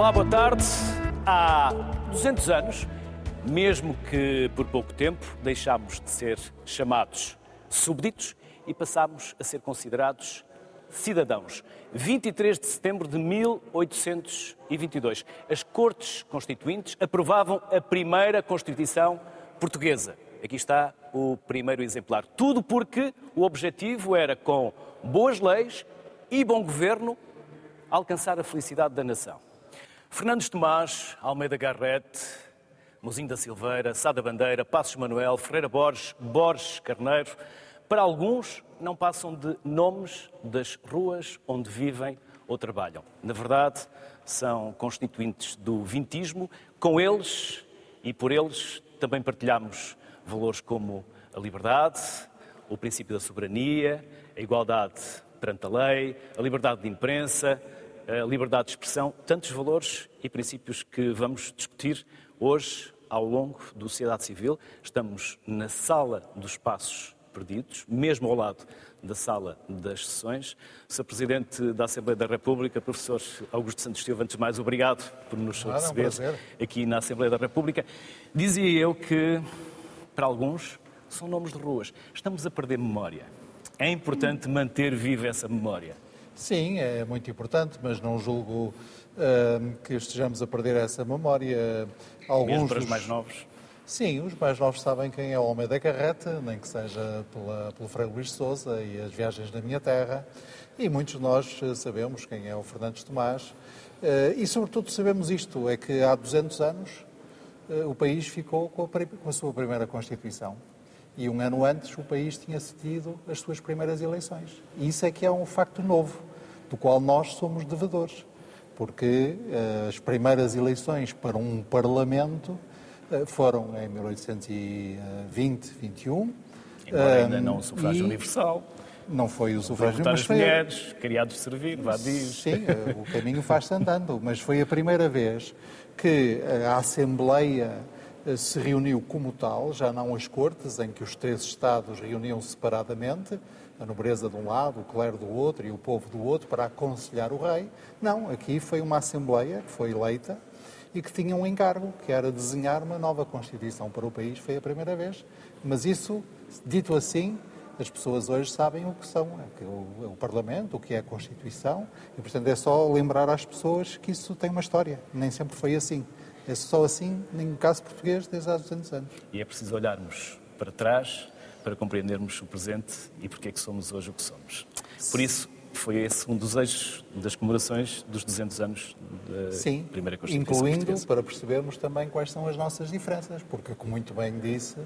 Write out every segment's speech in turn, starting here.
Olá, boa tarde. Há 200 anos, mesmo que por pouco tempo, deixámos de ser chamados súbditos e passámos a ser considerados cidadãos. 23 de setembro de 1822, as Cortes Constituintes aprovavam a primeira Constituição portuguesa. Aqui está o primeiro exemplar. Tudo porque o objetivo era, com boas leis e bom governo, alcançar a felicidade da nação. Fernandes Tomás, Almeida Garrete, Mozinho da Silveira, Sada Bandeira, Passos Manuel, Ferreira Borges, Borges Carneiro, para alguns não passam de nomes das ruas onde vivem ou trabalham. Na verdade, são constituintes do vintismo. Com eles e por eles também partilhamos valores como a liberdade, o princípio da soberania, a igualdade perante a lei, a liberdade de imprensa, a liberdade de expressão, tantos valores e princípios que vamos discutir hoje ao longo do Sociedade Civil. Estamos na sala dos passos perdidos, mesmo ao lado da sala das sessões. Sr. Presidente da Assembleia da República, professor Augusto Santos Silva, antes de mais, obrigado por nos Nada, receber um aqui na Assembleia da República. Dizia eu que, para alguns, são nomes de ruas. Estamos a perder memória. É importante manter viva essa memória. Sim, é muito importante, mas não julgo uh, que estejamos a perder essa memória. Alguns Mesmo para os mais novos? Sim, os mais novos sabem quem é o Homem da Carreta, nem que seja pela, pelo Frei Luís Souza e as viagens da minha terra. E muitos de nós sabemos quem é o Fernandes Tomás. Uh, e, sobretudo, sabemos isto, é que há 200 anos uh, o país ficou com a, com a sua primeira Constituição. E um ano antes o país tinha cedido as suas primeiras eleições. E isso é que é um facto novo, do qual nós somos devedores. Porque uh, as primeiras eleições para um Parlamento uh, foram em 1820, 21. Embora ainda não o sufrágio universal. Não foi o sufrágio, mas foi... mulheres, criados de servir, vá diz. Sim, eh, o caminho faz-se andando, mas foi a primeira vez que a Assembleia se reuniu como tal, já não as cortes, em que os três Estados reuniam separadamente, a nobreza de um lado, o clero do outro e o povo do outro, para aconselhar o rei. Não, aqui foi uma Assembleia que foi eleita e que tinha um encargo, que era desenhar uma nova Constituição para o país. Foi a primeira vez. Mas isso, dito assim, as pessoas hoje sabem o que são, é o, o Parlamento, o que é a Constituição, e portanto é só lembrar às pessoas que isso tem uma história. Nem sempre foi assim. É só assim, no caso português, desde há 200 anos. E é preciso olharmos para trás para compreendermos o presente e porque é que somos hoje o que somos. Por isso, foi esse um dos eixos das comemorações dos 200 anos da Sim, primeira Constituição incluindo portuguesa. para percebermos também quais são as nossas diferenças, porque, como muito bem disse,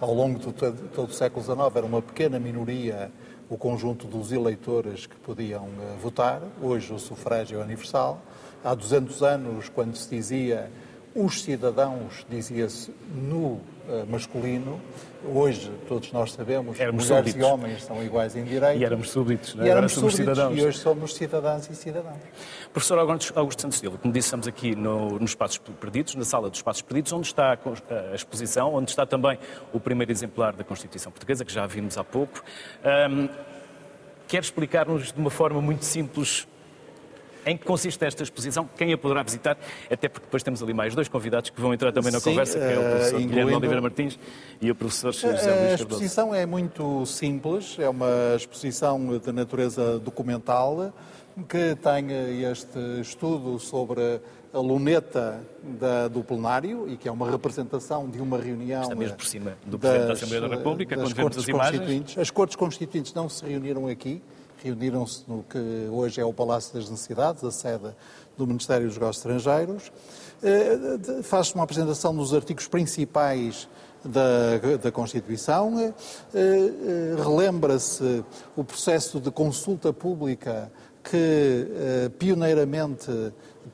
ao longo de todo, todo o século XIX era uma pequena minoria o conjunto dos eleitores que podiam uh, votar, hoje o sufrágio é universal. Há 200 anos, quando se dizia os cidadãos, dizia-se no uh, masculino. Hoje, todos nós sabemos que mulheres súbditos. e homens são iguais em direito. E éramos súbditos, não é? E agora éramos somos súbditos, cidadãos. E hoje somos cidadãs e cidadãos. Professor Augusto Santos Silva, como disse, estamos aqui no, nos Espaços Perdidos, na sala dos Espaços Perdidos, onde está a, a exposição, onde está também o primeiro exemplar da Constituição Portuguesa, que já vimos há pouco. Ahm, quer explicar-nos de uma forma muito simples em que consiste esta exposição, quem a poderá visitar, até porque depois temos ali mais dois convidados que vão entrar também na Sim, conversa, que é o eh, professor Guilherme incluindo- Oliveira Martins e o professor José Luís A Cardoso. exposição é muito simples, é uma exposição de natureza documental que tem este estudo sobre a luneta da- do plenário e que é uma representação de uma reunião. Está mesmo por cima do Presidente da Assembleia da República, das quando vemos Cortes as imagens. As Cortes Constituintes não se reuniram aqui, reuniram-se no que hoje é o Palácio das Necessidades, a sede do Ministério dos Negócios Estrangeiros. Eh, Faz-se uma apresentação dos artigos principais da, da Constituição, eh, eh, relembra-se o processo de consulta pública que pioneiramente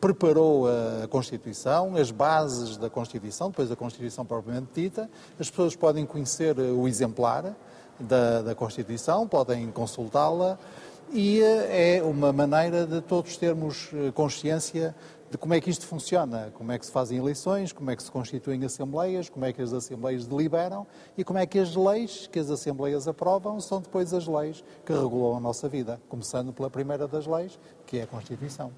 preparou a Constituição, as bases da Constituição, depois a Constituição propriamente dita. As pessoas podem conhecer o exemplar da, da Constituição, podem consultá-la e eh, é uma maneira de todos termos eh, consciência de como é que isto funciona, como é que se fazem eleições, como é que se constituem assembleias, como é que as assembleias deliberam e como é que as leis que as assembleias aprovam são depois as leis que regulam a nossa vida, começando pela primeira das leis, que é a Constituição.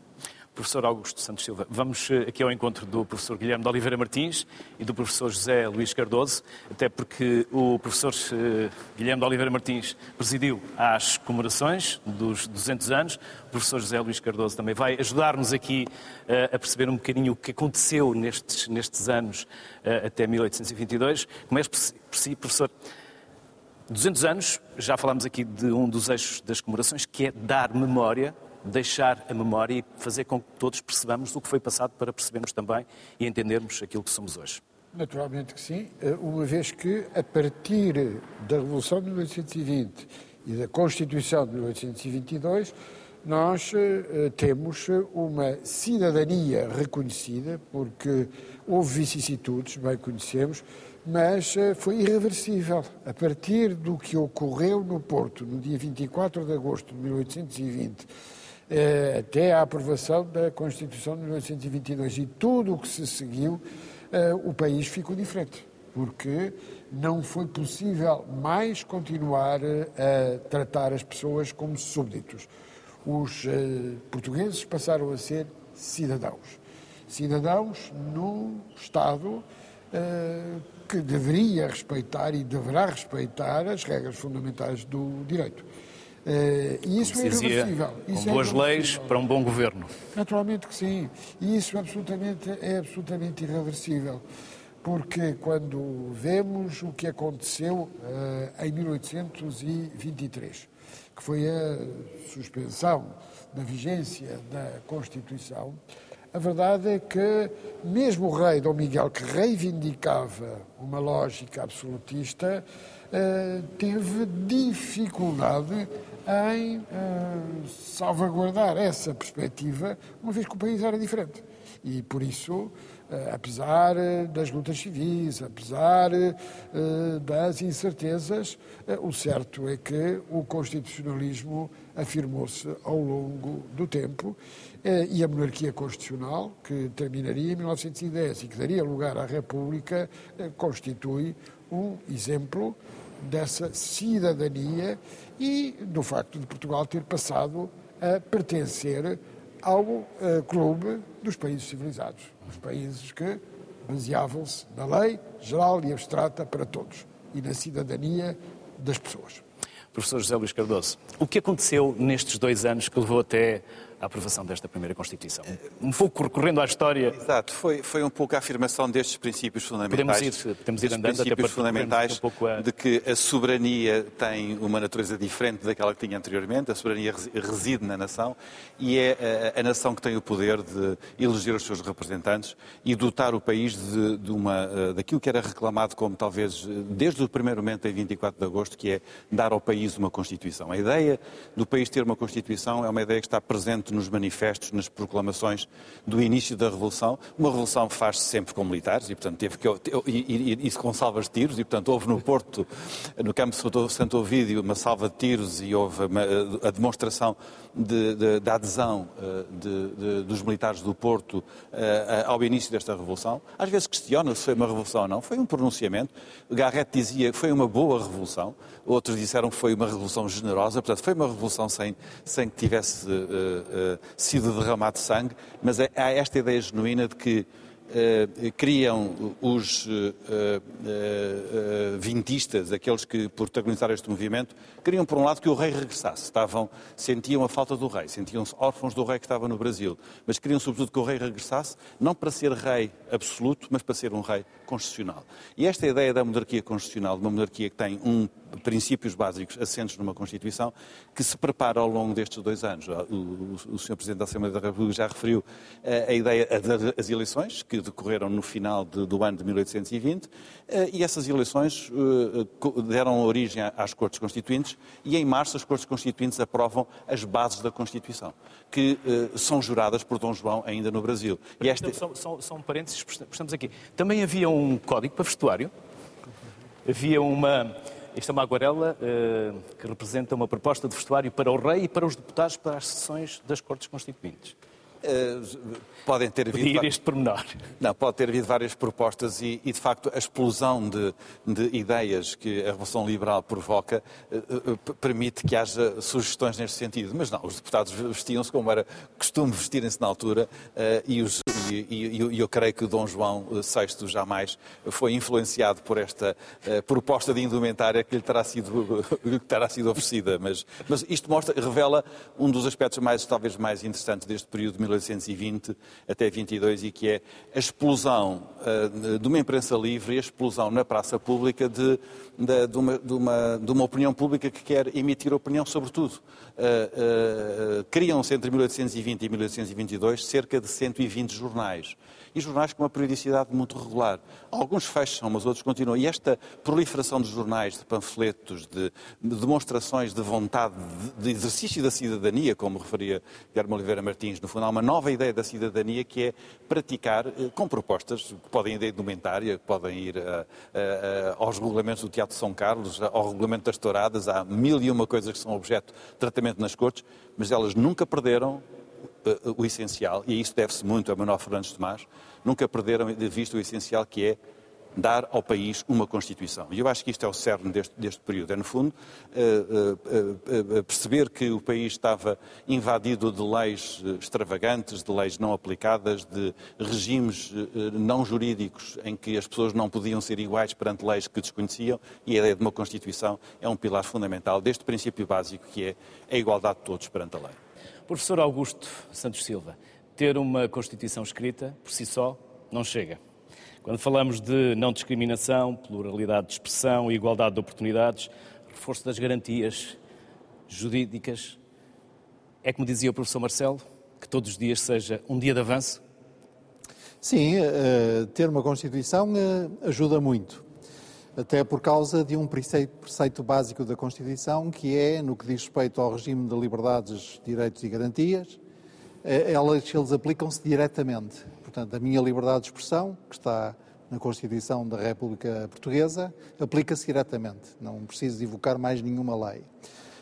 Professor Augusto Santos Silva, vamos eh, aqui ao encontro do professor Guilherme de Oliveira Martins e do professor José Luís Cardoso, até porque o professor eh, Guilherme de Oliveira Martins presidiu às comemorações dos 200 anos. O professor José Luís Cardoso também vai ajudar-nos aqui eh, a perceber um bocadinho o que aconteceu nestes, nestes anos até 1822. Começo por si, professor. 200 anos, já falámos aqui de um dos eixos das comemorações, que é dar memória deixar a memória e fazer com que todos percebamos o que foi passado para percebermos também e entendermos aquilo que somos hoje. Naturalmente que sim, eh, uma vez que a partir da Revolução de 1820 e da Constituição de 1822, nós uh, temos uma cidadania reconhecida, porque houve vicissitudes, bem conhecemos, mas foi irreversível. A partir do que ocorreu no Porto, no dia 24 de agosto de 1820, eh, até à aprovação da Constituição de 1922 e tudo o que se seguiu, eh, o país ficou diferente, porque não foi possível mais continuar eh, a tratar as pessoas como súbditos. Os portugueses passaram a ser cidadãos. Cidadãos num Estado que deveria respeitar e deverá respeitar as regras fundamentais do direito. Uh, e isso Como é irreversível. Com isso é boas é leis para um bom governo. Naturalmente que sim. E isso absolutamente, é absolutamente irreversível. Porque quando vemos o que aconteceu uh, em 1823, que foi a suspensão da vigência da Constituição, a verdade é que mesmo o rei Dom Miguel, que reivindicava uma lógica absolutista, teve dificuldade em uh, salvaguardar essa perspectiva, uma vez que o país era diferente. E por isso, uh, apesar das lutas civis, apesar das incertezas, o certo é que o constitucionalismo afirmou-se ao longo do tempo e a monarquia constitucional, que terminaria em 1910 e que daria lugar à República, constitui um exemplo dessa cidadania e do facto de Portugal ter passado a pertencer ao uh, clube dos países civilizados, os países que baseavam-se na lei geral e abstrata para todos e na cidadania das pessoas. Professor José Luís Cardoso, o que aconteceu nestes dois anos que levou até a aprovação desta primeira Constituição. Um pouco recorrendo à história. Exato, foi, foi um pouco a afirmação destes princípios fundamentais. Podemos ir, podemos ir andando princípios até fundamentais um a... de que a soberania tem uma natureza diferente daquela que tinha anteriormente, a soberania reside na nação e é a, a nação que tem o poder de eleger os seus representantes e dotar o país de, de uma, eh, daquilo que era reclamado como talvez desde o primeiro momento em 24 de agosto, que é dar ao país uma Constituição. A ideia do país ter uma Constituição é uma ideia que está presente nos manifestos, nas proclamações do início da Revolução. Uma revolução faz-se sempre com militares e, portanto, teve que, e, com salvas de tiros, e, portanto, houve no Porto, no campo de Santo Ovídio, uma salva de tiros e houve uma, a demonstração de, de, de adesão eh, de, dos militares do Porto eh, ao início desta Revolução. Às vezes questiona se foi uma revolução ou não, foi um pronunciamento. Garrett dizia que foi uma boa revolução, outros disseram que foi uma revolução generosa, portanto, foi uma revolução sem, sem que tivesse uh, uh, sido derramado sangue, mas é, há esta ideia genuína de que Uh, criam os uh, vintistas, aqueles que protagonizaram este movimento, queriam, por um lado, que o rei regressasse. Estavam, sentiam a falta do rei, sentiam-se órfãos do rei que estava no Brasil, mas queriam, sobretudo, que o rei regressasse, não para ser rei absoluto, mas para ser um rei constitucional. E esta ideia da monarquia constitucional, de uma monarquia que tem um princípios básicos assentes numa Constituição, que se prepara ao longo destes dois anos. O, o, Sr. Presidente da Assembleia da República já referiu a, eh, a ideia das eleições, que decorreram no final do ano de 1820, eh, e essas eleições deram origem às Cortes Constituintes, e em março as Cortes Constituintes aprovam as bases da Constituição, que são juradas por Dom João ainda no Brasil. E esta... são, são, são parênteses, estamos aqui. Também havia um código para vestuário? Havia uma esta é uma aguarela uh, que representa uma proposta de vestuário para o rei e para os deputados para as sessões das Cortes Constituintes. podem ter havido. Pedir este pormenor. Não, pode ter havido várias propostas e, e de facto, a explosão de, de, ideias que a Revolução Liberal provoca uh, uh, permite que haja sugestões neste sentido. Mas não, os deputados vestiam-se como era costume vestirem-se na altura uh, e, os, e, e, eu creio que Dom João VI jamais foi influenciado por esta proposta de indumentária que lhe terá sido, lhe terá sido oferecida. Mas, mas isto mostra, revela um dos aspectos mais, talvez mais interessantes deste período de 1820 até 22 e que é a explosão uh, de uma imprensa livre a explosão na praça pública de, de, de, uma, de, uma, de uma, opinião pública que quer emitir opinião sobre tudo. Uh, uh, Criam-se entre 1820 e 1822 cerca de 120 jornais e jornais com uma periodicidade muito regular. Alguns fecham, mas outros continuam. E esta proliferação de jornais, de panfletos, de, de demonstrações de vontade, de, exercício da cidadania, como referia Guilherme Oliveira Martins, no fundo há uma nova ideia da cidadania que é praticar eh, com propostas que podem ir a indumentária, que podem ir a, a, a, aos regulamentos do Teatro de São Carlos, ao regulamento das touradas, há mil e uma coisas que são objeto de tratamento nas cortes, mas elas nunca perderam eh, o essencial, e isso deve-se muito a Manuel Fernandes Tomás, nunca perderam de vista o essencial que é dar ao país uma Constituição. E eu acho que isto é o cerne deste, deste período. É, no fundo, uh, uh, uh, perceber que o país estava invadido de leis extravagantes, de leis não aplicadas, de regimes não jurídicos em que as pessoas não podiam ser iguais perante leis que desconheciam, e a ideia de uma Constituição é um pilar fundamental deste princípio básico que é a igualdade de todos perante a lei. Professor Augusto Santos Silva, ter uma Constituição escrita, por si só, não chega. Quando falamos de não discriminação, pluralidade de expressão igualdade de oportunidades, reforço das garantias jurídicas, é como dizia o professor Marcelo, que todos os dias seja um dia de avanço? Sim, uh, ter uma Constituição uh, ajuda muito até por causa de um preceito, preceito, básico da Constituição, que é, no que diz respeito ao regime de liberdades, direitos e garantias, eh, elas, eles aplicam-se diretamente. Portanto, a minha liberdade de expressão, que está na Constituição da República Portuguesa, aplica-se diretamente. Não preciso evocar mais nenhuma lei.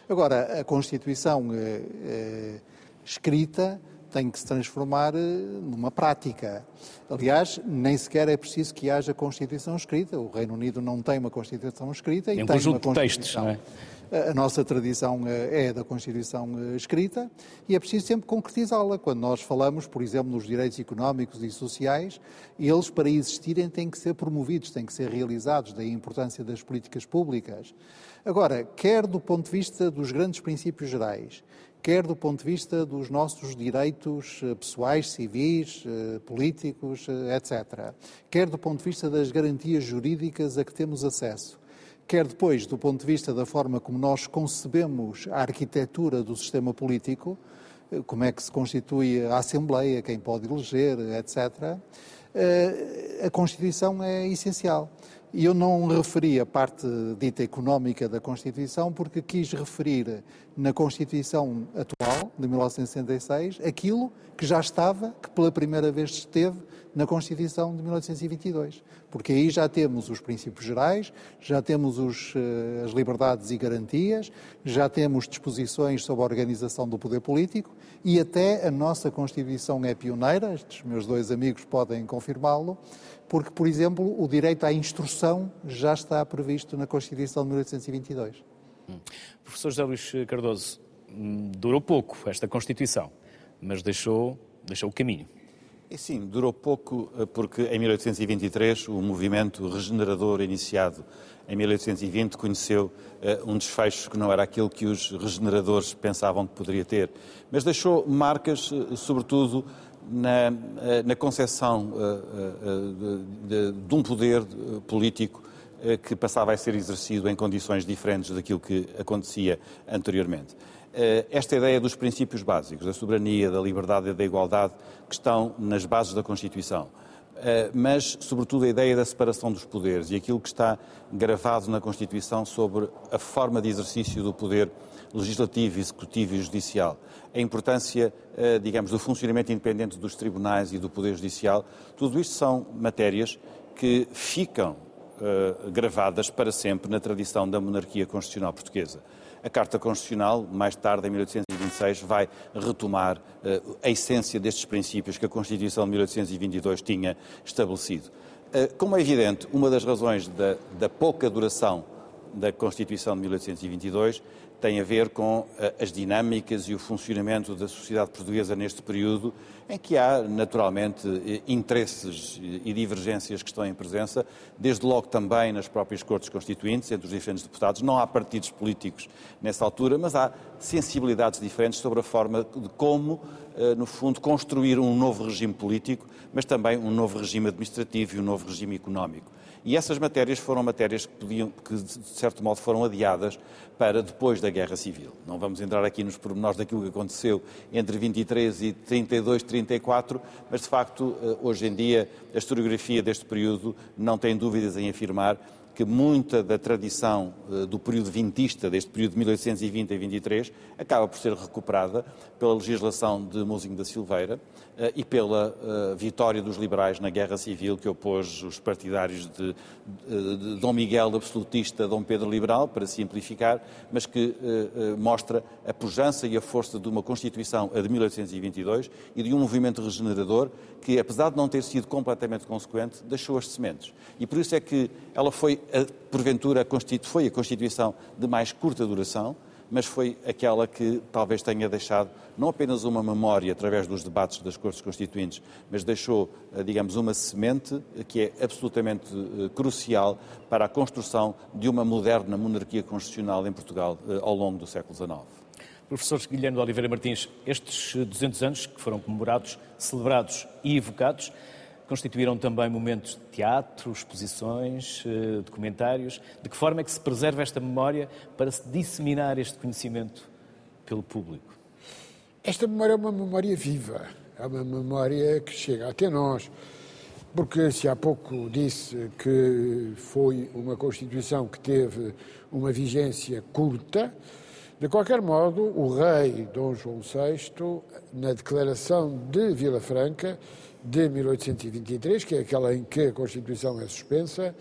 Agora, a Constituição eh, eh, escrita tem que se transformar eh, numa prática. Aliás, nem sequer é preciso que haja Constituição escrita. O Reino Unido não tem uma Constituição escrita e um tem uma Constituição. Textos, não é? A nossa tradição eh, é da Constituição eh, escrita e é preciso sempre concretizá-la. Quando nós falamos, por exemplo, nos direitos económicos e sociais, eles, para existirem, têm que ser promovidos, têm que ser realizados, daí a importância das políticas públicas. Agora, quer do ponto de vista dos grandes princípios gerais, quer do ponto de vista dos nossos direitos eh, pessoais, civis, eh, políticos, eh, etc., quer do ponto de vista das garantias jurídicas a que temos acesso, quer depois do ponto de vista da forma como nós concebemos a arquitetura do sistema político, como é que se constitui a Assembleia, quem pode eleger, etc., a Constituição é essencial. E eu não referi a parte dita económica da Constituição porque quis referir na Constituição atual, de 1966, aquilo que já estava, que pela primeira vez esteve na Constituição de 1822. Porque aí já temos os princípios gerais, já temos os, eh, as liberdades e garantias, já temos disposições sobre a organização do poder político e até a nossa Constituição é pioneira, estes meus dois amigos podem confirmá-lo, porque, por exemplo, o direito à instrução já está previsto na Constituição de 1822. Hum. Professor José Luís Cardoso, hum, durou pouco esta Constituição, mas deixou, deixou o caminho. E sim, durou pouco eh, porque em 1823 o movimento regenerador iniciado em 1820 conheceu uh, um desfecho que não era aquilo que os regeneradores pensavam que poderia ter, mas deixou marcas, uh, sobretudo, na, uh, na concepção de, de, de, um poder político que passava a ser exercido em condições diferentes daquilo que acontecia anteriormente. Eh, esta ideia dos princípios básicos, da soberania, da liberdade e da igualdade, que estão nas bases da Constituição, eh, mas, sobretudo, a ideia da separação dos poderes e aquilo que está gravado na Constituição sobre a forma de exercício do poder legislativo, executivo e judicial, a importância, eh, digamos, do funcionamento independente dos tribunais e do poder judicial, tudo isto são matérias que ficam uh, gravadas para sempre na tradição da monarquia constitucional portuguesa. A Carta Constitucional, mais tarde, em 1826, vai retomar uh, a essência destes princípios que a Constituição de 1822 tinha estabelecido. Como é evidente, uma das razões da, da pouca duração da Constituição de 1822 tem a ver com eh, as dinâmicas e o funcionamento da sociedade portuguesa neste período, em que há, naturalmente, eh, interesses e divergências que estão em presença, desde logo também nas próprias Cortes Constituintes, entre os diferentes deputados. Não há partidos políticos nessa altura, mas há sensibilidades diferentes sobre a forma de como, eh, no fundo, construir um novo regime político, mas também um novo regime administrativo e um novo regime económico. E essas matérias foram matérias que, podiam, que, de certo modo, foram adiadas para depois da Guerra Civil. Não vamos entrar aqui nos pormenores daquilo que aconteceu entre 23 e 32, 34, mas, de facto, eh, hoje em dia, a historiografia deste período não tem dúvidas em afirmar que muita da tradição uh, do período vintista, deste período de 1820 a 23, acaba por ser recuperada pela legislação de Mozinho da Silveira uh, e pela uh, vitória dos liberais na Guerra Civil, que opôs os partidários de, de Dom Miguel absolutista Dom Pedro liberal, para simplificar, mas que mostra a pujança e a força de uma Constituição, a de 1822, e de um movimento regenerador que, apesar de não ter sido completamente consequente, deixou as sementes. E por isso é que ela foi, porventura, foi a Constituição de mais curta duração, mas foi aquela que talvez tenha deixado não apenas uma memória através dos debates das Cortes Constituintes, mas deixou, eh, digamos, uma semente que é absolutamente eh, crucial para a construção de uma moderna monarquia constitucional em Portugal eh, ao longo do século XIX. Professor Guilherme de Oliveira Martins, estes 200 anos que foram comemorados, celebrados e evocados, constituíram também momentos de teatro, exposições, eh, documentários. De que forma é que se preserva esta memória para se disseminar este conhecimento pelo público? Esta memória é uma memória viva, é uma memória que chega até nós. Porque se há pouco disse que foi uma Constituição que teve uma vigência curta, de qualquer modo, o rei Dom João VI, na declaração de Vila Franca de 1823, que é aquela em que a Constituição é suspensa,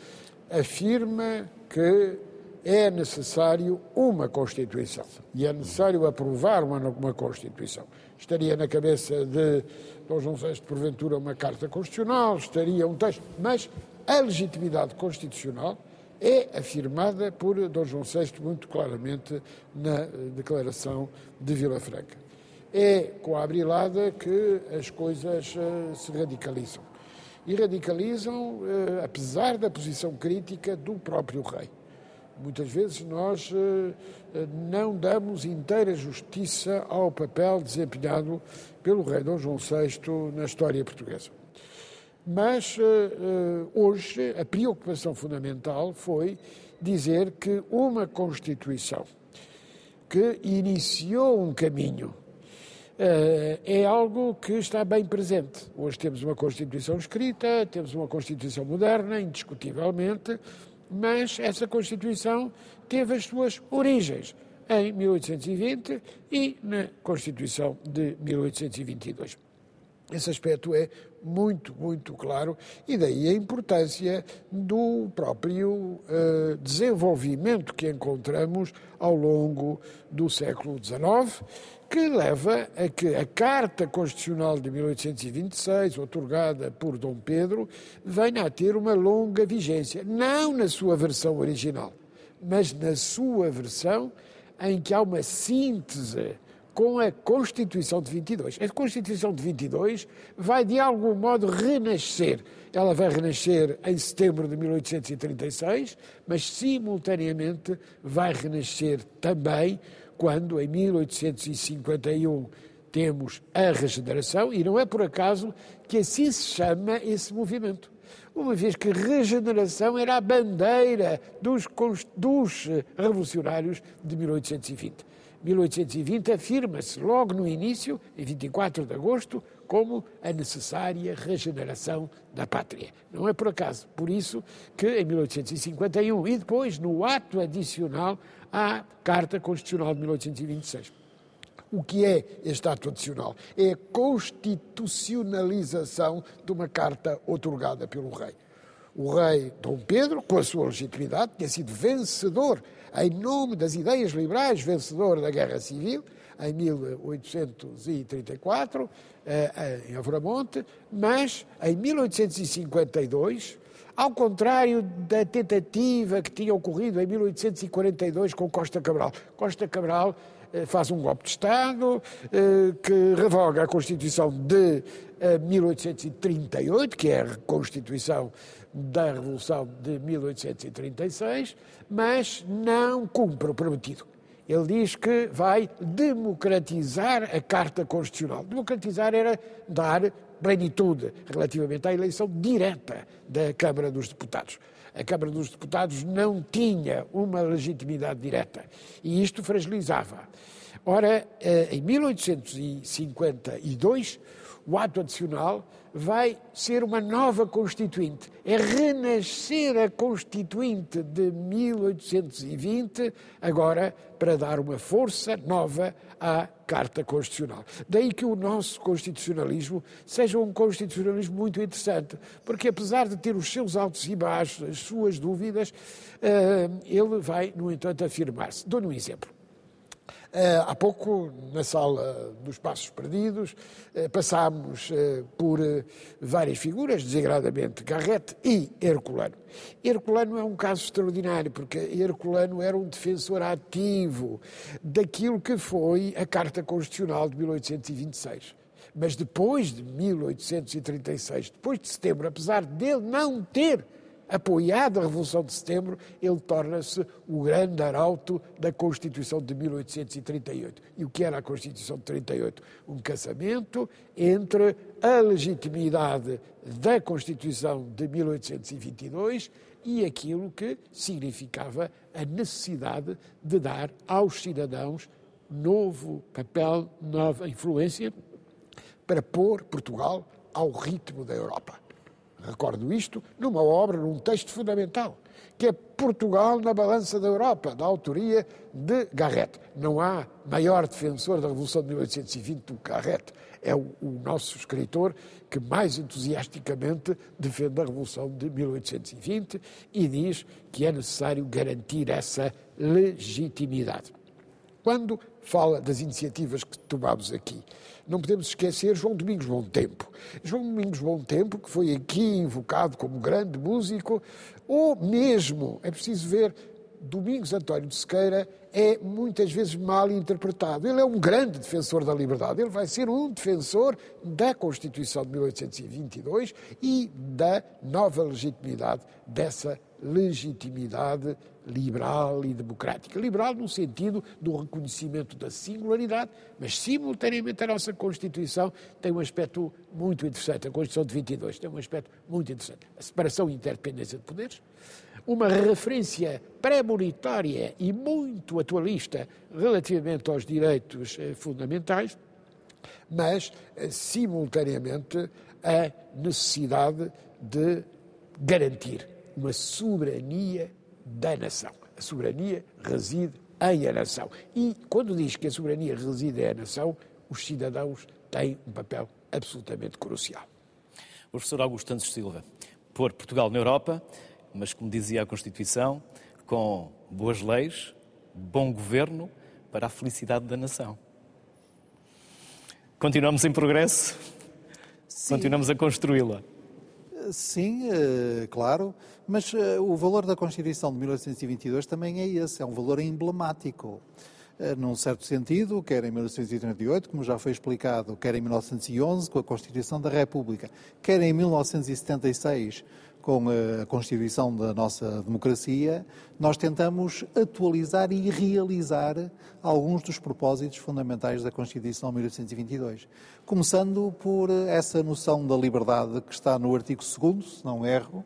afirma que é necessário uma Constituição e é necessário aprovar uma, uma Constituição. Estaria na cabeça de Dom João VI, porventura, uma Carta Constitucional, estaria um texto, mas a legitimidade constitucional é afirmada por Dom João VI muito claramente na Declaração de Vila Franca. É com a abrilada que as coisas uh, se radicalizam. E radicalizam, uh, apesar da posição crítica do próprio rei. Muitas vezes nós uh, não damos inteira justiça ao papel desempenhado pelo rei Dom João VI na história portuguesa. Mas uh, hoje a preocupação fundamental foi dizer que uma Constituição que iniciou um caminho uh, é algo que está bem presente. Hoje temos uma Constituição escrita, temos uma Constituição moderna, indiscutivelmente, mas essa Constituição teve as suas origens em 1820 e na Constituição de 1822. Esse aspecto é muito, muito claro, e daí a importância do próprio uh, desenvolvimento que encontramos ao longo do século XIX, que leva a que a Carta Constitucional de 1826, otorgada por Dom Pedro, venha a ter uma longa vigência, não na sua versão original, mas na sua versão em que há uma síntese com a Constituição de 22. A Constituição de 22 vai, de algum modo, renascer. Ela vai renascer em setembro de 1836, mas, simultaneamente, vai renascer também quando, em 1851, temos a regeneração, e não é por acaso que assim se chama esse movimento. Uma vez que regeneração era a bandeira dos, dos revolucionários de 1820. 1820 afirma-se logo no início, em 24 de agosto, como a necessária regeneração da pátria. Não é por acaso. Por isso que em 1851 e depois no ato adicional à Carta Constitucional de 1826. O que é este ato adicional? É a constitucionalização de uma carta otorgada pelo rei. o rei Dom Pedro, com a sua legitimidade, tinha sido vencedor em nome das ideias liberais, vencedor da Guerra Civil, em 1834, eh, em Avramonte, mas em 1852, ao contrário da tentativa que tinha ocorrido em 1842 com Costa Cabral. Costa Cabral eh, faz um golpe de Estado eh, que revoga a Constituição de 1838, que é a Constituição da Revolução de 1836, mas não cumpre o prometido. Ele diz que vai democratizar a Carta Constitucional. Democratizar era dar plenitude relativamente à eleição direta da Câmara dos Deputados. A Câmara dos Deputados não tinha uma legitimidade direta e isto fragilizava. Ora, eh, em 1852, o ato adicional vai ser uma nova Constituinte. É renascer a Constituinte de 1820, agora para dar uma força nova à Carta Constitucional. Daí que o nosso constitucionalismo seja um constitucionalismo muito interessante, porque apesar de ter os seus altos e baixos, as suas dúvidas, eh, ele vai, no entanto, afirmar-se. Dou-lhe um exemplo. Eh, há pouco, na sala dos Passos Perdidos, eh, passámos eh, por várias figuras, desagradamente Garrett e Herculano. Herculano é um caso extraordinário, porque Herculano era um defensor ativo daquilo que foi a Carta Constitucional de 1826. Mas depois de 1836, depois de setembro, apesar dele não ter apoiado a Revolução de Setembro, ele torna-se o grande arauto da Constituição de 1838. E o que era a Constituição de 38? Um casamento entre a legitimidade da Constituição de 1822 e aquilo que significava a necessidade de dar aos cidadãos novo papel, nova influência para pôr Portugal ao ritmo da Europa. Recordo isto numa obra, num texto fundamental, que é Portugal na balança da Europa, da autoria de Garrett. Não há maior defensor da Revolução de 1820 do que Garrett. É o, o nosso escritor que mais entusiasticamente defende a Revolução de 1820 e diz que é necessário garantir essa legitimidade. Quando fala das iniciativas que tomamos aqui, não podemos esquecer João Domingos Bom Tempo. João Domingos Bom Tempo, que foi aqui invocado como grande músico, ou mesmo, é preciso ver, Domingos António de Sequeira é muitas vezes mal interpretado. Ele é um grande defensor da liberdade. Ele vai ser um defensor da Constituição de 1822 e da nova legitimidade dessa legitimidade liberal e democrática. Liberal no sentido do reconhecimento da singularidade, mas simultaneamente a nossa Constituição tem um aspecto muito interessante, a Constituição de 22 tem um aspecto muito interessante, a separação e interdependência de poderes, uma referência premonitória e muito atualista relativamente aos direitos eh, fundamentais, mas eh, simultaneamente a necessidade de garantir uma soberania da nação. A soberania reside em a nação. E quando diz que a soberania reside em a nação, os cidadãos têm um papel absolutamente crucial. O professor Augusto Santos Silva, pôr Portugal na Europa, mas como dizia a Constituição, com boas leis, bom governo para a felicidade da nação. Continuamos em progresso, Sim. continuamos a construí-la. Sim, eh, claro, mas eh, o valor da Constituição de 1822 também é esse, é um valor emblemático. Eh, num certo sentido, quer em 1938, como já foi explicado, quer em 1911, com a Constituição da República, quer em 1976, com a Constituição da nossa democracia, nós tentamos atualizar e realizar alguns dos propósitos fundamentais da Constituição de 1822. Começando por essa noção da liberdade que está no artigo 2, se não erro,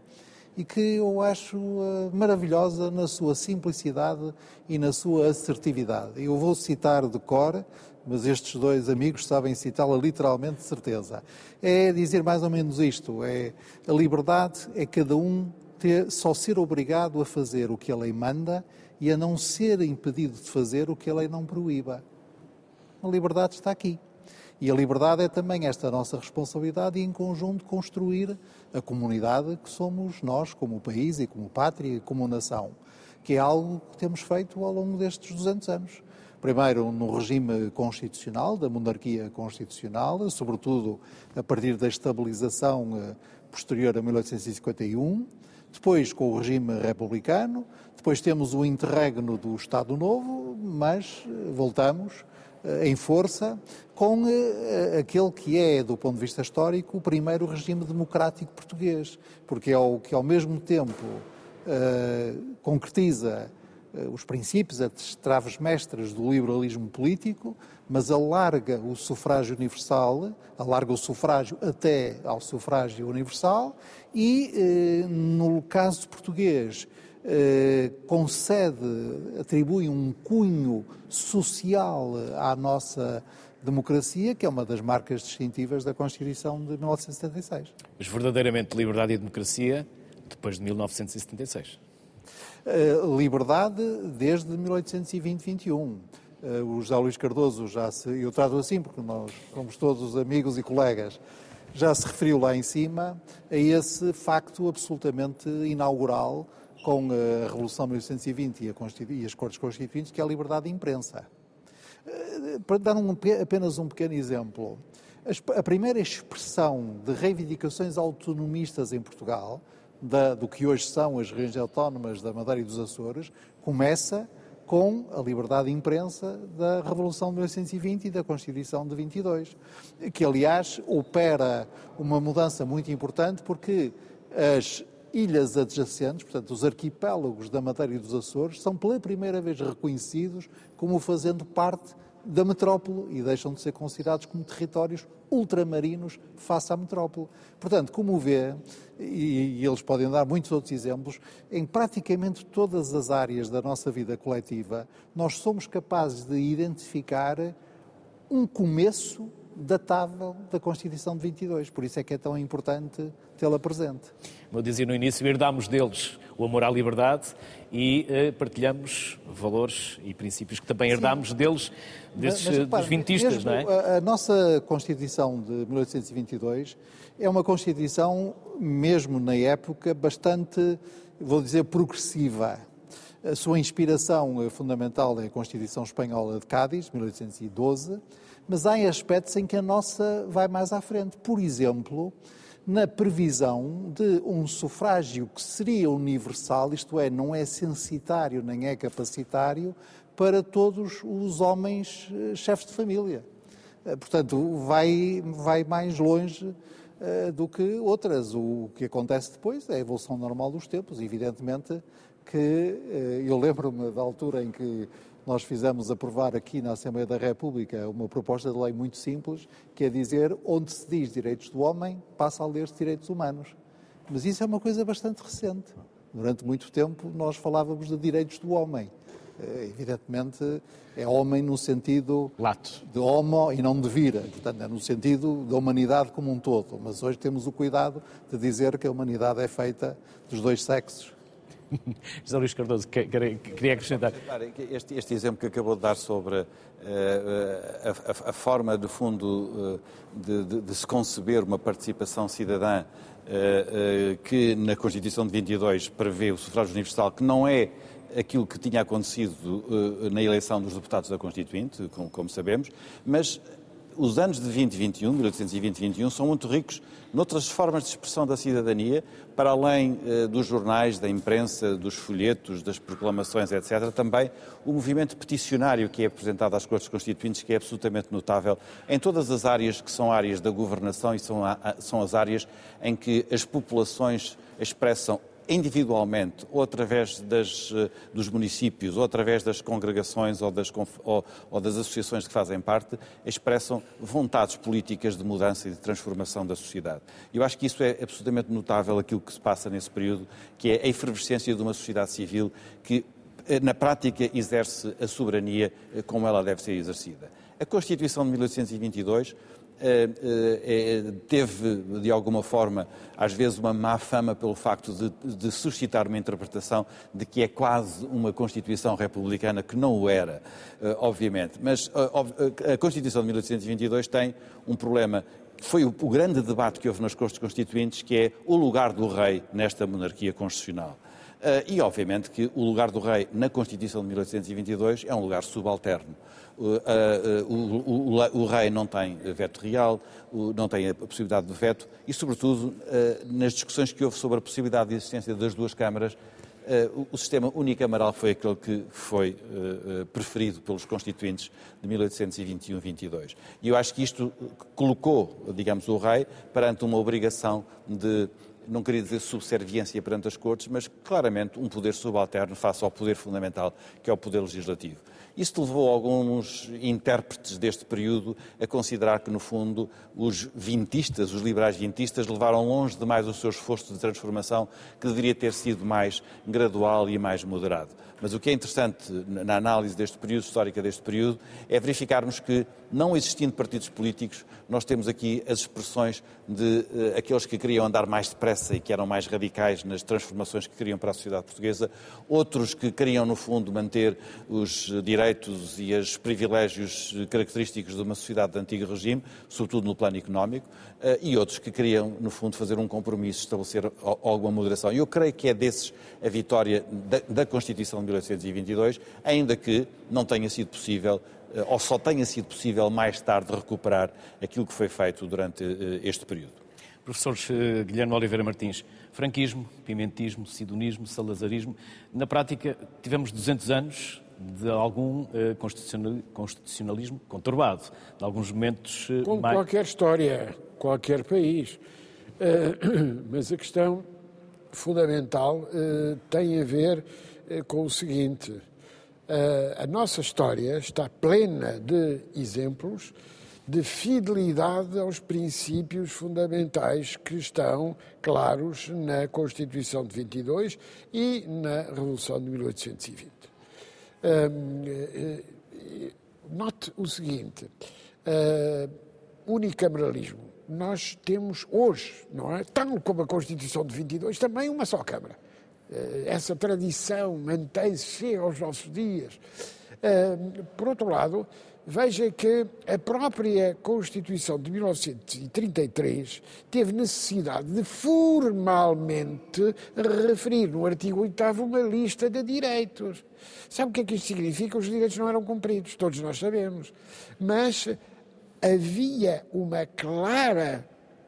e que eu acho uh, maravilhosa na sua simplicidade e na sua assertividade. Eu vou citar de cor, mas estes dois amigos sabem citá-la literalmente de certeza. É dizer mais ou menos isto: é a liberdade é cada um ter, só ser obrigado a fazer o que a lei manda e a não ser impedido de fazer o que a lei não proíba. A liberdade está aqui. E a liberdade é também esta nossa responsabilidade e, em conjunto, construir a comunidade que somos nós, como país e como pátria e como nação, que é algo que temos feito ao longo destes 200 anos. Primeiro, no regime constitucional, da monarquia constitucional, sobretudo a partir da estabilização eh, posterior a 1851, depois com o regime republicano, depois temos o interregno do Estado Novo, mas eh, voltamos em força com aquele que é, do ponto de vista histórico, o primeiro regime democrático português, porque é o que ao mesmo tempo concretiza eh, os princípios, as traves mestras do liberalismo político, mas alarga o sufrágio universal, alarga o sufrágio até ao sufrágio universal e, eh, no caso português, eh, concede, atribui um cunho social à nossa democracia, que é uma das marcas distintivas da Constituição de 1976. Mas verdadeiramente liberdade e democracia depois de 1976 liberdade desde 1820-21. Eh, o José Luís Cardoso já se, eu trato assim porque nós somos todos amigos e colegas, já se referiu lá em cima a esse facto absolutamente inaugural com a Revolução de 1820 e, as Cortes Constituintes, que é a liberdade de imprensa. Eh, para dar um, apenas um pequeno exemplo, a primeira expressão de reivindicações autonomistas em Portugal da, do que hoje são as regiões autónomas da Madeira e dos Açores, começa com a liberdade de imprensa da Revolução de 1920 e da Constituição de 22, que aliás opera uma mudança muito importante porque as ilhas adjacentes, portanto os arquipélagos da Madeira e dos Açores, são pela primeira vez reconhecidos como fazendo parte da metrópole e deixam de ser considerados como territórios ultramarinos face à metrópole. Portanto, como vê, e, e eles podem dar muitos outros exemplos, em praticamente todas as áreas da nossa vida coletiva, nós somos capazes de identificar um começo datável da Constituição de 22. Por isso é que é tão importante tê-la presente. Como eu dizia no início, herdámos deles o amor à liberdade e uh, partilhamos valores e princípios que também herdámos Sim. deles, desses, mas, mas, repare, dos vintistas, não é? A, a nossa Constituição de 1822 é uma Constituição, mesmo na época, bastante, vou dizer, progressiva. A sua inspiração fundamental é a Constituição Espanhola de Cádiz, 1812, mas há aspectos em que a nossa vai mais à frente. Por exemplo, na previsão de um sufrágio que seria universal, isto é, não é censitário nem é capacitário, para todos os homens eh, chefes de família. Eh, portanto, vai, vai mais longe uh, do que outras. O que acontece depois é a evolução normal dos tempos. Evidentemente que eu lembro-me da altura em que nós fizemos aprovar aqui na Assembleia da República uma proposta de lei muito simples, que é dizer onde se diz direitos do homem, passa a ler-se direitos humanos. Mas isso é uma coisa bastante recente. Durante muito tempo nós falávamos de direitos do homem. Eh, evidentemente é homem no sentido Lato. de homo e não de vira, portanto é no sentido da humanidade como um todo. Mas hoje temos o cuidado de dizer que a humanidade é feita dos dois sexos José Luís Cardoso, queria acrescentar. Este, este, exemplo que acabou de dar sobre uh, a, a, a, forma, de fundo, uh, de, de, de, se conceber uma participação cidadã uh, que na Constituição de 22 prevê o sufrágio universal, que não é aquilo que tinha acontecido na eleição dos deputados da Constituinte, como, como sabemos, mas os anos de 2021, 1820 e 21, são muito ricos noutras formas de expressão da cidadania, para além eh, dos jornais, da imprensa, dos folhetos, das proclamações, etc., também o movimento peticionário que é apresentado às Cortes Constituintes, que é absolutamente notável em todas as áreas que são áreas da governação e são, a, são as áreas em que as populações expressam individualmente, ou através das, eh, dos municípios, ou através das congregações ou das, ou, ou das, associações que fazem parte, expressam vontades políticas de mudança e de transformação da sociedade. Eu acho que isso é absolutamente notável, aquilo que se passa nesse período, que é a efervescência de uma sociedade civil que, eh, na prática, exerce a soberania eh, como ela deve ser exercida. A Constituição de 1822 teve, de alguma forma, às vezes uma má fama pelo facto de, de, suscitar uma interpretação de que é quase uma Constituição republicana, que não o era, obviamente. Mas a Constituição de 1822 tem um problema foi o, o, grande debate que houve nas Cortes Constituintes, que é o lugar do rei nesta monarquia constitucional. Uh, e, obviamente, que o lugar do rei na Constituição de 1822 é um lugar subalterno. Uh, uh, o, o, rei não tem veto real, não tem a possibilidade de veto e, sobretudo, nas discussões que houve sobre a possibilidade de existência das duas câmaras, Uh, o sistema unicameral foi aquele que foi uh, preferido pelos constituintes de 1821-22. E eu acho que isto colocou, digamos, o rei perante uma obrigação de, não queria dizer subserviência perante as cortes, mas claramente um poder subalterno face ao poder fundamental, que é o poder legislativo. Isso levou alguns intérpretes deste período a considerar que, no fundo, os vintistas, os liberais vintistas, levaram longe demais o seu esforço de transformação, que deveria ter sido mais gradual e mais moderado. Mas o que é interessante na análise deste período, histórica deste período, é verificarmos que, não existindo partidos políticos, nós temos aqui as expressões de uh, aqueles que queriam andar mais depressa e que eram mais radicais nas transformações que queriam para a sociedade portuguesa, outros que queriam, no fundo, manter os direitos e os privilégios característicos de uma sociedade de antigo regime, sobretudo no plano económico, uh, e outros que queriam, no fundo, fazer um compromisso, estabelecer alguma moderação. E eu creio que é desses a vitória da, Constituição de 1822, ainda que não tenha sido possível eh, ou só tenha sido possível mais tarde recuperar aquilo que foi feito durante eh, este período. Professor eh, Guilherme Oliveira Martins, franquismo, pimentismo, sidonismo, salazarismo, na prática tivemos 200 anos de algum constitucionalismo conturbado, de alguns momentos... Como mais... qualquer história, qualquer país. Mas a questão fundamental tem a ver eh, com o seguinte: eh, a nossa história está plena de exemplos de fidelidade aos princípios fundamentais que estão claros na Constituição de 22 e na Revolução de 1820. Eh, note o seguinte: unicameralismo. Nós temos hoje, não é? Tal como a Constituição de 22, também uma só Câmara. Eh, essa tradição mantém-se aos nossos dias. Eh, por outro lado, veja que a própria Constituição de 1933 teve necessidade de formalmente referir no artigo 8 uma lista de direitos. Sabe o que é que isto significa? Os direitos não eram cumpridos, todos nós sabemos. Mas havia uma clara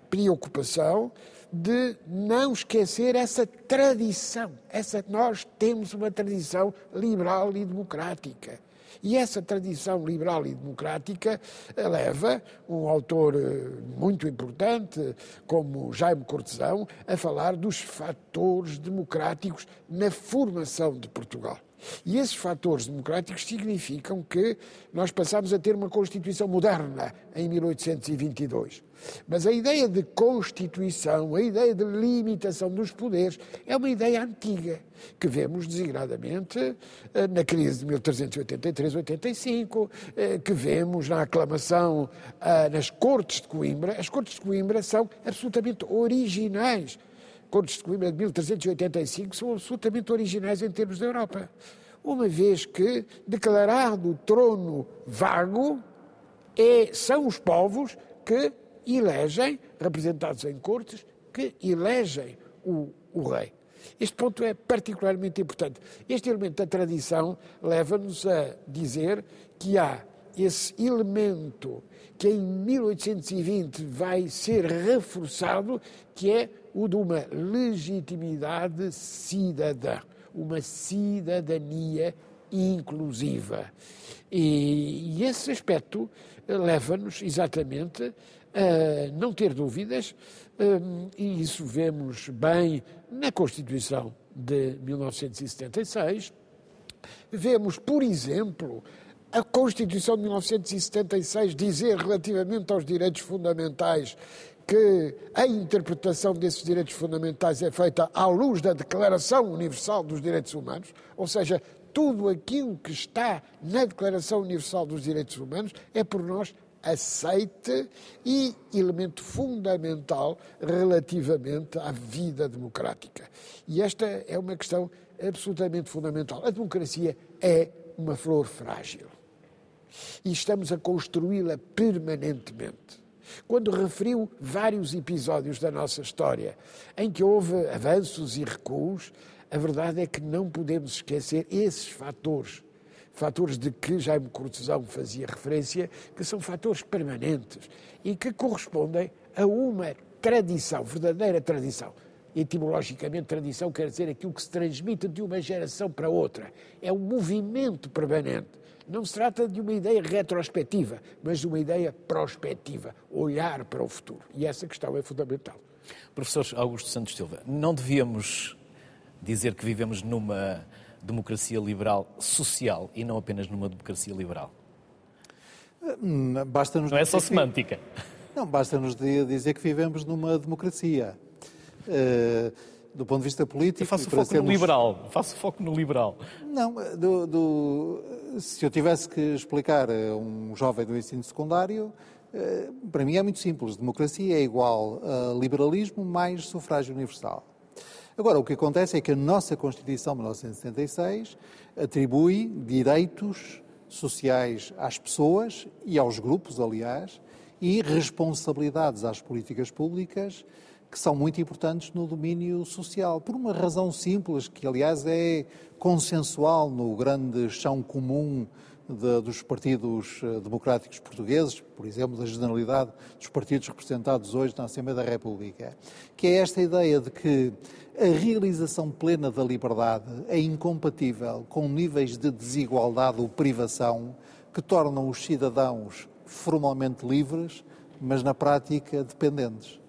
preocupação de não esquecer essa tradição. Essa, nós temos uma tradição liberal e democrática. E essa tradição liberal e democrática leva um autor eh, muito importante, como Jaime Cortesão, a falar dos fatores democráticos na formação de Portugal. E esses fatores democráticos significam que nós passamos a ter uma Constituição moderna em 1822. Mas a ideia de Constituição, a ideia de limitação dos poderes, é uma ideia antiga, que vemos desigradamente eh, na crise de 1383-85, eh, que vemos na aclamação eh, nas Cortes de Coimbra. As Cortes de Coimbra são absolutamente originais Cortes de Coimbra de 1385 são absolutamente originais em termos da Europa. Uma vez que, declarado o trono vago, é, são os povos que elegem, representados em cortes, que elegem o, o rei. Este ponto é particularmente importante. Este elemento da tradição leva-nos a dizer que há esse elemento que em 1820 vai ser reforçado, que é o de uma legitimidade cidadã, uma cidadania inclusiva. E, e esse aspecto leva-nos exatamente a não ter dúvidas, hum, e isso vemos bem na Constituição de 1976. Vemos, por exemplo, a Constituição de 1976 dizer relativamente aos direitos fundamentais que a interpretação desses direitos fundamentais é feita à luz da Declaração Universal dos Direitos Humanos, ou seja, tudo aquilo que está na Declaração Universal dos Direitos Humanos é por nós aceite e elemento fundamental relativamente à vida democrática. E esta é uma questão absolutamente fundamental. A democracia é uma flor frágil e estamos a construí-la permanentemente. Quando referiu vários episódios da nossa história em que houve avanços e recuos, a verdade é que não podemos esquecer esses fatores fatores de que Jaime Cortesão fazia referência, que são fatores permanentes e que correspondem a uma tradição, verdadeira tradição. Etimologicamente, tradição quer dizer aquilo que se transmite de uma geração para outra. É um movimento permanente. Não se trata de uma ideia retrospectiva, mas de uma ideia prospectiva, olhar para o futuro. E essa questão é fundamental. Professor Augusto Santos Silva, não devíamos dizer que vivemos numa democracia liberal social e não apenas numa democracia liberal? Hum, basta não é só semântica. Não, basta-nos dizer que vivemos numa democracia. Uh, do ponto de vista político. Eu faço foco sermos... no liberal. Faço foco no liberal. Não, do, do... se eu tivesse que explicar a um jovem do ensino secundário, uh, para mim é muito simples. Democracia é igual a liberalismo mais sufrágio universal. Agora, o que acontece é que a nossa Constituição de 1976 atribui direitos sociais às pessoas e aos grupos, aliás, e responsabilidades às políticas públicas que são muito importantes no domínio social, por uma razão simples, que aliás é consensual no grande chão comum de, dos partidos eh, democráticos portugueses, por exemplo, da generalidade dos partidos representados hoje na Assembleia da República, que é esta ideia de que a realização plena da liberdade é incompatível com níveis de desigualdade ou privação que tornam os cidadãos formalmente livres, mas na prática dependentes.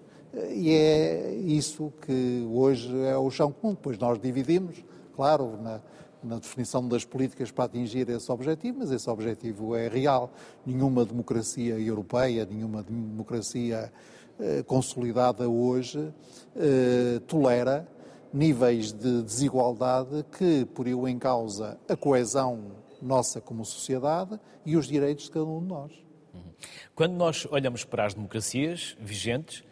E é isso que hoje é o chão comum. Depois nós dividimos, claro, na, na definição das políticas para atingir esse objetivo, mas esse objetivo é real. Nenhuma democracia europeia, nenhuma democracia eh, consolidada hoje eh, tolera níveis de desigualdade que poriam em causa a coesão nossa como sociedade e os direitos de cada um de nós. Quando nós olhamos para as democracias vigentes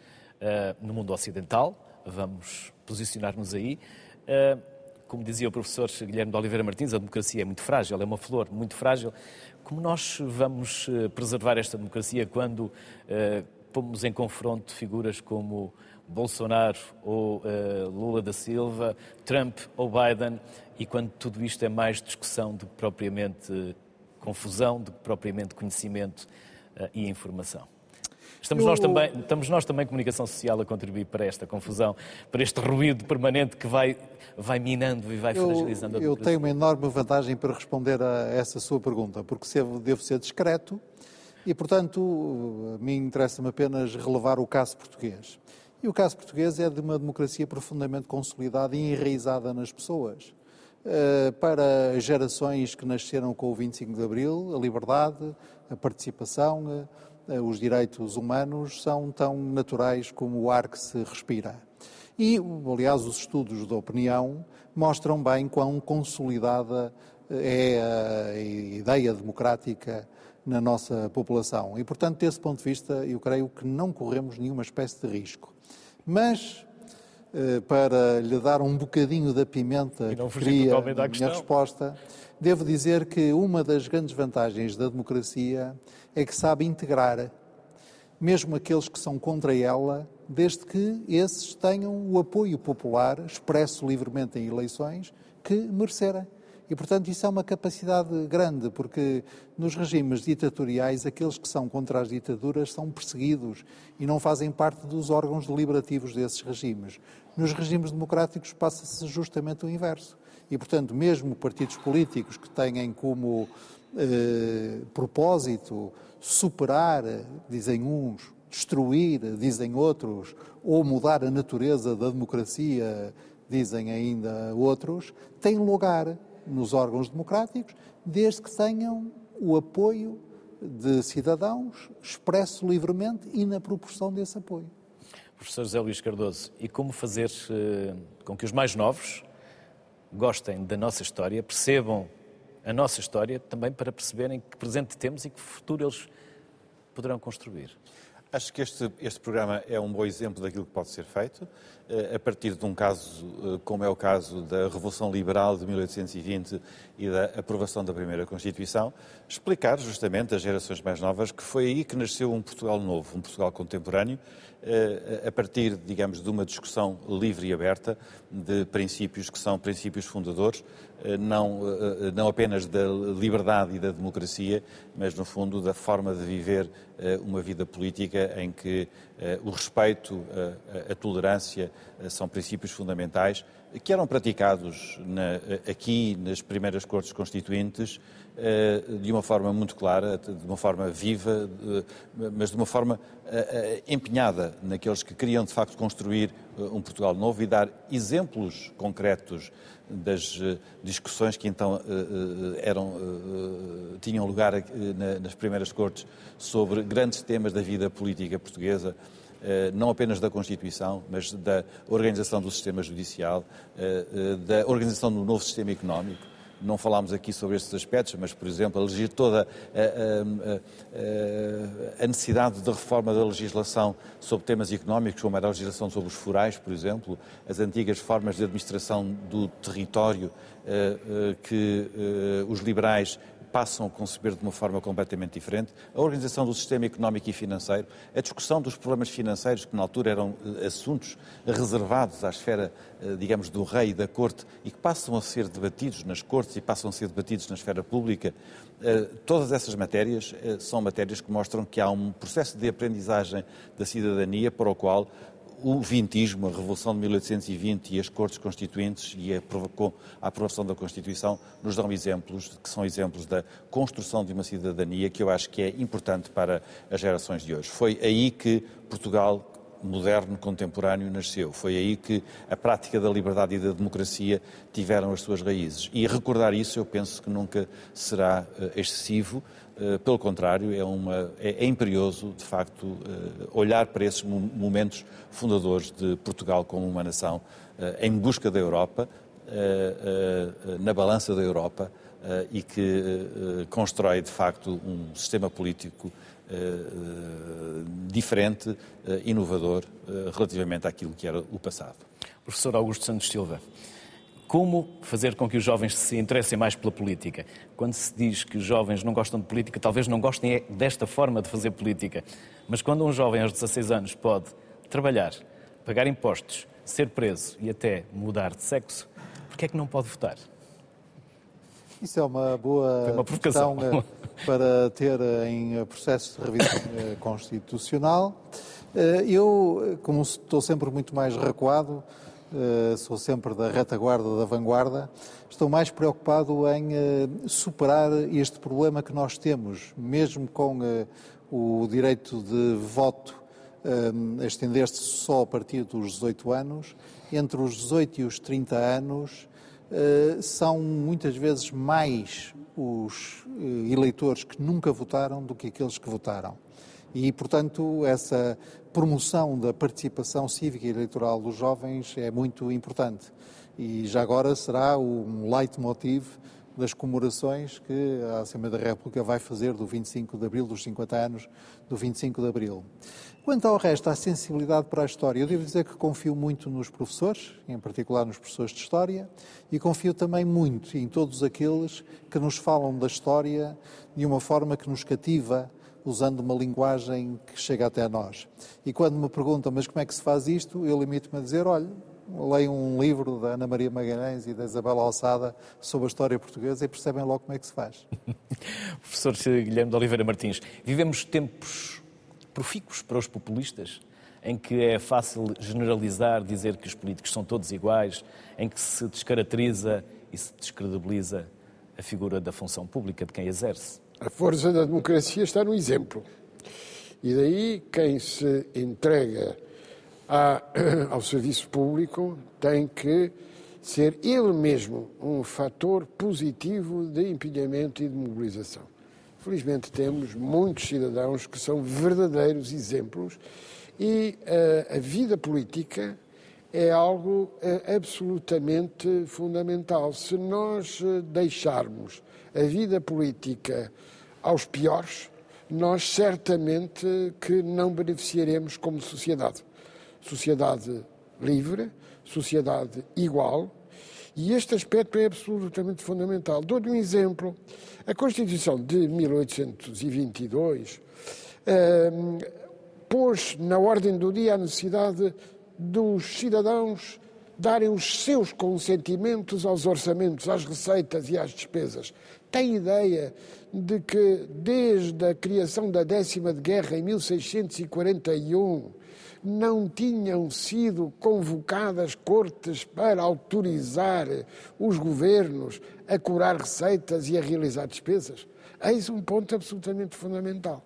no mundo ocidental, vamos posicionar-nos aí, uh, como dizia o professor Guilherme de Oliveira Martins, a democracia é muito frágil, é uma flor muito frágil. Como nós vamos uh, preservar esta democracia quando pomos em confronto figuras como Bolsonaro ou uh, Lula da Silva, Trump ou Biden, e quando tudo isto é mais discussão do que propriamente confusão, do que propriamente conhecimento uh, e informação. Estamos, eu... nós também, estamos nós também, comunicação social, a contribuir para esta confusão, para este ruído permanente que vai, vai minando e vai eu, fragilizando a. Eu tenho uma enorme vantagem para responder a essa sua pergunta, porque devo ser discreto e, portanto, a mim interessa-me apenas relevar o caso português. E o caso português é de uma democracia profundamente consolidada e enraizada nas pessoas. Eh, para gerações que nasceram com o 25 de Abril, a liberdade, a participação, eh, os direitos humanos são tão naturais como o ar que se respira. E, aliás, os estudos da opinião mostram bem quão consolidada eh, é a ideia democrática na nossa população. E, portanto, desse ponto de vista, eu creio que não corremos nenhuma espécie de risco. Mas, eh, para lhe dar um bocadinho da pimenta que queria na minha resposta, devo dizer que uma das grandes vantagens da democracia é que sabe integrar mesmo aqueles que são contra ela, desde que esses tenham o apoio popular expresso livremente em eleições que merecerem. E, portanto, isso é uma capacidade grande, porque nos regimes ditatoriais, aqueles que são contra as ditaduras são perseguidos e não fazem parte dos órgãos deliberativos desses regimes. Nos regimes democráticos passa-se justamente o inverso. E, portanto, mesmo partidos políticos que têm como eh, propósito superar, dizem uns, destruir, dizem outros, ou mudar a natureza da democracia, dizem ainda outros, têm lugar nos órgãos democráticos, desde que tenham o apoio de cidadãos expresso livremente e na proporção desse apoio. Professor José Luís Cardoso, e como fazer eh, com que os mais novos gostem da nossa história, percebam a nossa história, também para perceberem que presente temos e que futuro eles poderão construir? Acho que este, este programa é um bom exemplo daquilo que pode ser feito, eh, a partir de um caso, eh, como é o caso da Revolução Liberal de 1820 e da aprovação da primeira Constituição, explicar justamente às gerações mais novas que foi aí que nasceu um Portugal novo, um Portugal contemporâneo, a partir, digamos, de uma discussão livre e aberta de princípios que são princípios fundadores, não, não apenas da liberdade e da democracia, mas, no fundo, da forma de viver uma vida política em que o respeito, a, tolerância são princípios fundamentais que eram praticados na, aqui nas primeiras Cortes Constituintes eh, de uma forma muito clara, de uma forma viva, mas de uma forma eh, eh, empenhada naqueles que queriam de facto construir um Portugal novo e dar exemplos concretos das discussões que então eram, tinham lugar nas primeiras Cortes sobre grandes temas da vida política portuguesa não apenas da Constituição, mas da organização do sistema judicial, da organização do novo sistema económico não falámos aqui sobre estes aspectos, mas, por exemplo, elegir toda a, a, a, necessidade de reforma da legislação sobre temas económicos, como era a legislação sobre os forais, por exemplo, as antigas formas de administração do território eh, eh, que eh, os liberais passam a conceber de uma forma completamente diferente, a organização do sistema económico e financeiro, a discussão dos problemas financeiros, que na altura eram eh, assuntos reservados à esfera, eh, digamos, do rei e da corte e que passam a ser debatidos nas cortes e passam a ser debatidos na esfera pública, eh, todas essas matérias são matérias que mostram que há um processo de aprendizagem da cidadania para o qual o vintismo, a Revolução de 1820 e as Cortes Constituintes e a, aprovação da Constituição nos dão exemplos, que são exemplos da construção de uma cidadania que eu acho que é importante para as gerações de hoje. Foi aí que Portugal moderno, contemporâneo, nasceu. Foi aí que a prática da liberdade e da democracia tiveram as suas raízes. E recordar isso, eu penso que nunca será uh, excessivo. Uh, pelo contrário, é, uma, é, é imperioso, de facto, uh, olhar para esses momentos fundadores de Portugal como uma nação em busca da Europa, na balança da Europa, e que constrói, de facto, um sistema político diferente, inovador, relativamente àquilo que era o passado. Professor Augusto Santos Silva, como fazer com que os jovens se interessem mais pela política? Quando se diz que os jovens não gostam de política, talvez não gostem é desta forma de fazer política. Mas quando um jovem aos 16 anos pode trabalhar, pagar impostos, ser preso e até mudar de sexo, por que é que não pode votar? Isso é uma boa uma questão eh, para ter eh, em processo de revisão eh, constitucional. Eu, como estou sempre muito mais recuado, sou sempre da retaguarda, da vanguarda, estou mais preocupado em superar este problema que nós temos, mesmo com o direito de voto estender-se só a partir dos 18 anos, entre os 18 e os 30 anos eh, são muitas vezes mais os eh, eleitores que nunca votaram do que aqueles que votaram. E, portanto, essa promoção da participação cívica e eleitoral dos jovens é muito importante. E já agora será um leitmotiv das comemorações que a Assembleia da República vai fazer do 25 de Abril, dos 50 anos do 25 de Abril. Quanto ao resto, a sensibilidade para a história, eu devo dizer que confio muito nos professores, em particular nos professores de História, e confio também muito em todos aqueles que nos falam da história de uma forma que nos cativa, usando uma linguagem que chega até nós. E quando me perguntam, mas como é que se faz isto, eu limito-me a dizer, olha, leem um livro da Ana Maria Magalhães e da Isabela Alçada sobre a história portuguesa e percebem logo como é que se faz. Professor Guilherme de Oliveira Martins, vivemos tempos profícuos para os populistas, em que é fácil generalizar, dizer que os políticos são todos iguais, em que se descaracteriza e se descredibiliza a figura da função pública de quem exerce. A força da democracia está no exemplo. E daí quem se entrega a, ao serviço público tem que ser ele mesmo um fator positivo de empilhamento e de mobilização. Felizmente temos muitos cidadãos que são verdadeiros exemplos e uh, a vida política é algo uh, absolutamente fundamental. Se nós uh, deixarmos a vida política aos piores, nós certamente que não beneficiaremos como sociedade. Sociedade livre, sociedade igual, e este aspecto é absolutamente fundamental. Dou-lhe um exemplo. A Constituição de 1822 eh, pôs na ordem do dia a necessidade dos cidadãos darem os seus consentimentos aos orçamentos, às receitas e às despesas. Tem ideia de que desde a criação da décima de guerra em 1641 não tinham sido convocadas cortes para autorizar os governos a curar receitas e a realizar despesas? Eis um ponto absolutamente fundamental.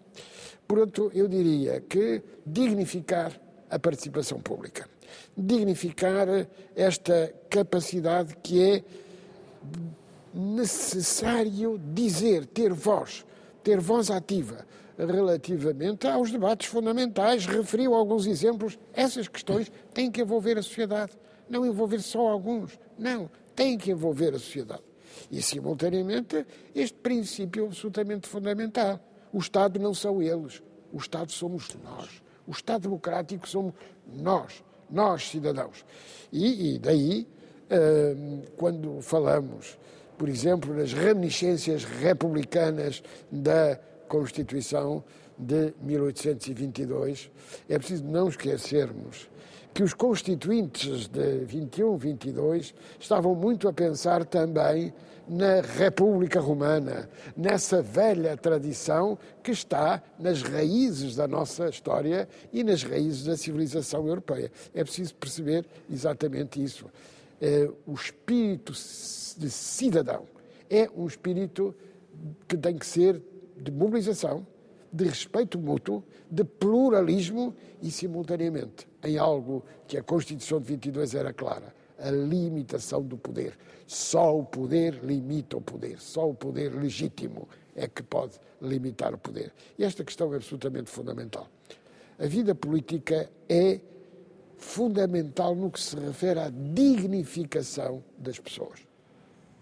Portanto, eu diria que dignificar a participação pública, dignificar esta capacidade que é necessário dizer, ter voz, ter voz ativa relativamente aos debates fundamentais. Referiu alguns exemplos. Essas questões têm que envolver a sociedade, não envolver só alguns. Não, têm que envolver a sociedade. E, simultaneamente, este princípio absolutamente fundamental. O Estado não são eles, o Estado somos nós. O Estado democrático somos nós, nós, cidadãos. E, e daí, hum, quando falamos, por exemplo, nas reminiscências republicanas da Constituição de 1822, é preciso não esquecermos que os constituintes de 21, 22 estavam muito a pensar também na República Romana, nessa velha tradição que está nas raízes da nossa história e nas raízes da civilização europeia. É preciso perceber exatamente isso. Eh, o espírito de cidadão é um espírito que tem que ser de mobilização, de respeito mútuo, de pluralismo e, simultaneamente, em algo que a Constituição de 22 era clara, a limitação do poder. Só o poder limita o poder, só o poder legítimo é que pode limitar o poder. E esta questão é absolutamente fundamental. A vida política é fundamental no que se refere à dignificação das pessoas.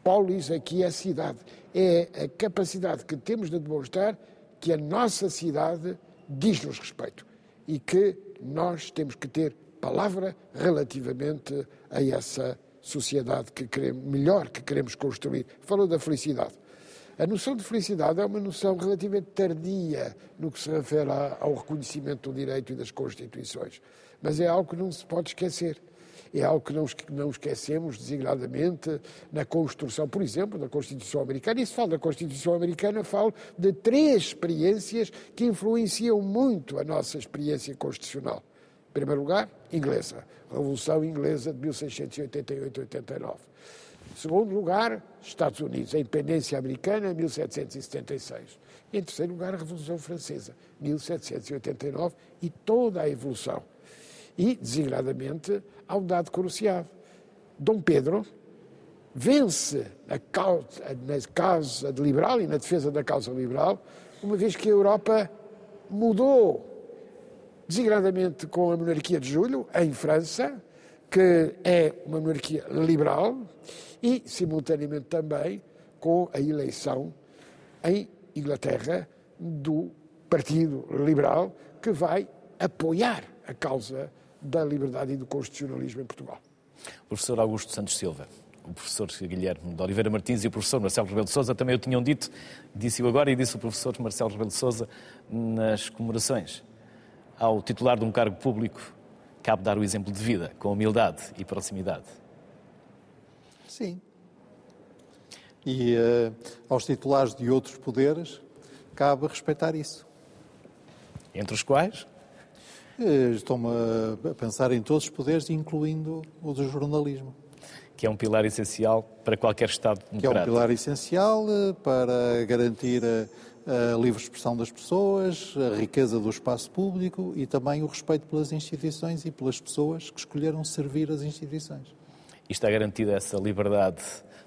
Polis aqui é a cidade, é a capacidade que temos de demonstrar que a nossa cidade diz-nos respeito e que nós temos que ter palavra relativamente a essa sociedade que queremos, melhor que queremos construir. Falou da felicidade. A noção de felicidade é uma noção relativamente tardia no que se refere ao reconhecimento do direito e das constituições, mas é algo que não se pode esquecer é algo que não, esquecemos designadamente na construção, por exemplo, da Constituição Americana. E se falo da Constituição Americana, falo de três experiências que influenciam muito a nossa experiência constitucional. Em primeiro lugar, inglesa, Revolução Inglesa de 1688-89. Segundo lugar, Estados Unidos, a independência americana, 1776. E em terceiro lugar, a Revolução Francesa, 1789, e toda a evolução e, designadamente, ao dado crucial. Dom Pedro vence na causa, na causa liberal e na defesa da causa liberal, uma vez que a Europa mudou, designadamente com a monarquia de Julho, em França, que é uma monarquia liberal, e, simultaneamente, também com a eleição em Inglaterra do Partido Liberal, que vai apoiar a causa da liberdade e do constitucionalismo em Portugal. Professor Augusto Santos Silva, o professor Guilherme de Oliveira Martins e o professor Marcelo Rebelo de Sousa também o tinham dito, disse-o agora e disse o professor Marcelo Rebelo de Sousa nas comemorações. Ao titular de um cargo público, cabe dar o exemplo de vida, com humildade e proximidade. Sim. E uh, aos titulares de outros poderes, cabe respeitar isso. Entre os quais? Eh, Estou-me a pensar em todos os poderes, incluindo o do jornalismo. Que é um pilar essencial para qualquer Estado democrático. Que é um pilar essencial eh, para garantir a, livre expressão das pessoas, a riqueza do espaço público e também o respeito pelas instituições e pelas pessoas que escolheram servir as instituições. E está garantida essa liberdade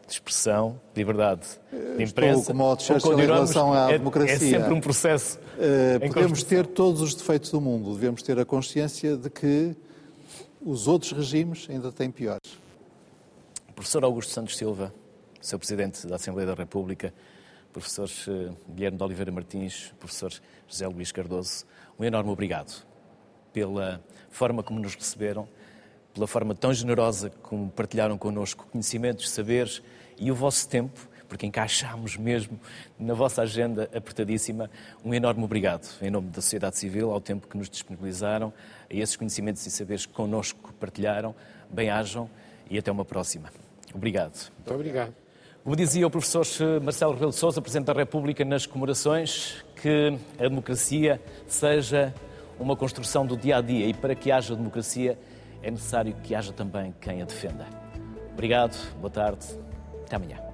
de expressão, liberdade de imprensa. Estou como o Churchill em relação à é, democracia. É sempre um processo. Uh, podemos ter todos os defeitos do mundo, devemos ter a consciência de que os outros regimes ainda têm piores. Professor Augusto Santos Silva, Sr. Presidente da Assembleia da República, professor eh, Guilherme de Oliveira Martins, professor José Luís Cardoso, um enorme obrigado pela forma como nos receberam, pela forma tão generosa como partilharam connosco conhecimentos, saberes e o vosso tempo, porque encaixámos mesmo na vossa agenda apertadíssima. Um enorme obrigado, em nome da sociedade civil, ao tempo que nos disponibilizaram, a esses conhecimentos e saberes que connosco partilharam. Bem-ajam e até uma próxima. Obrigado. Muito obrigado. Como dizia o professor Marcelo Rebelo de Sousa, Presidente da República, nas comemorações, que a democracia seja uma construção do dia a dia e para que haja democracia é necessário que haja também quem a defenda. Obrigado, boa tarde, até amanhã.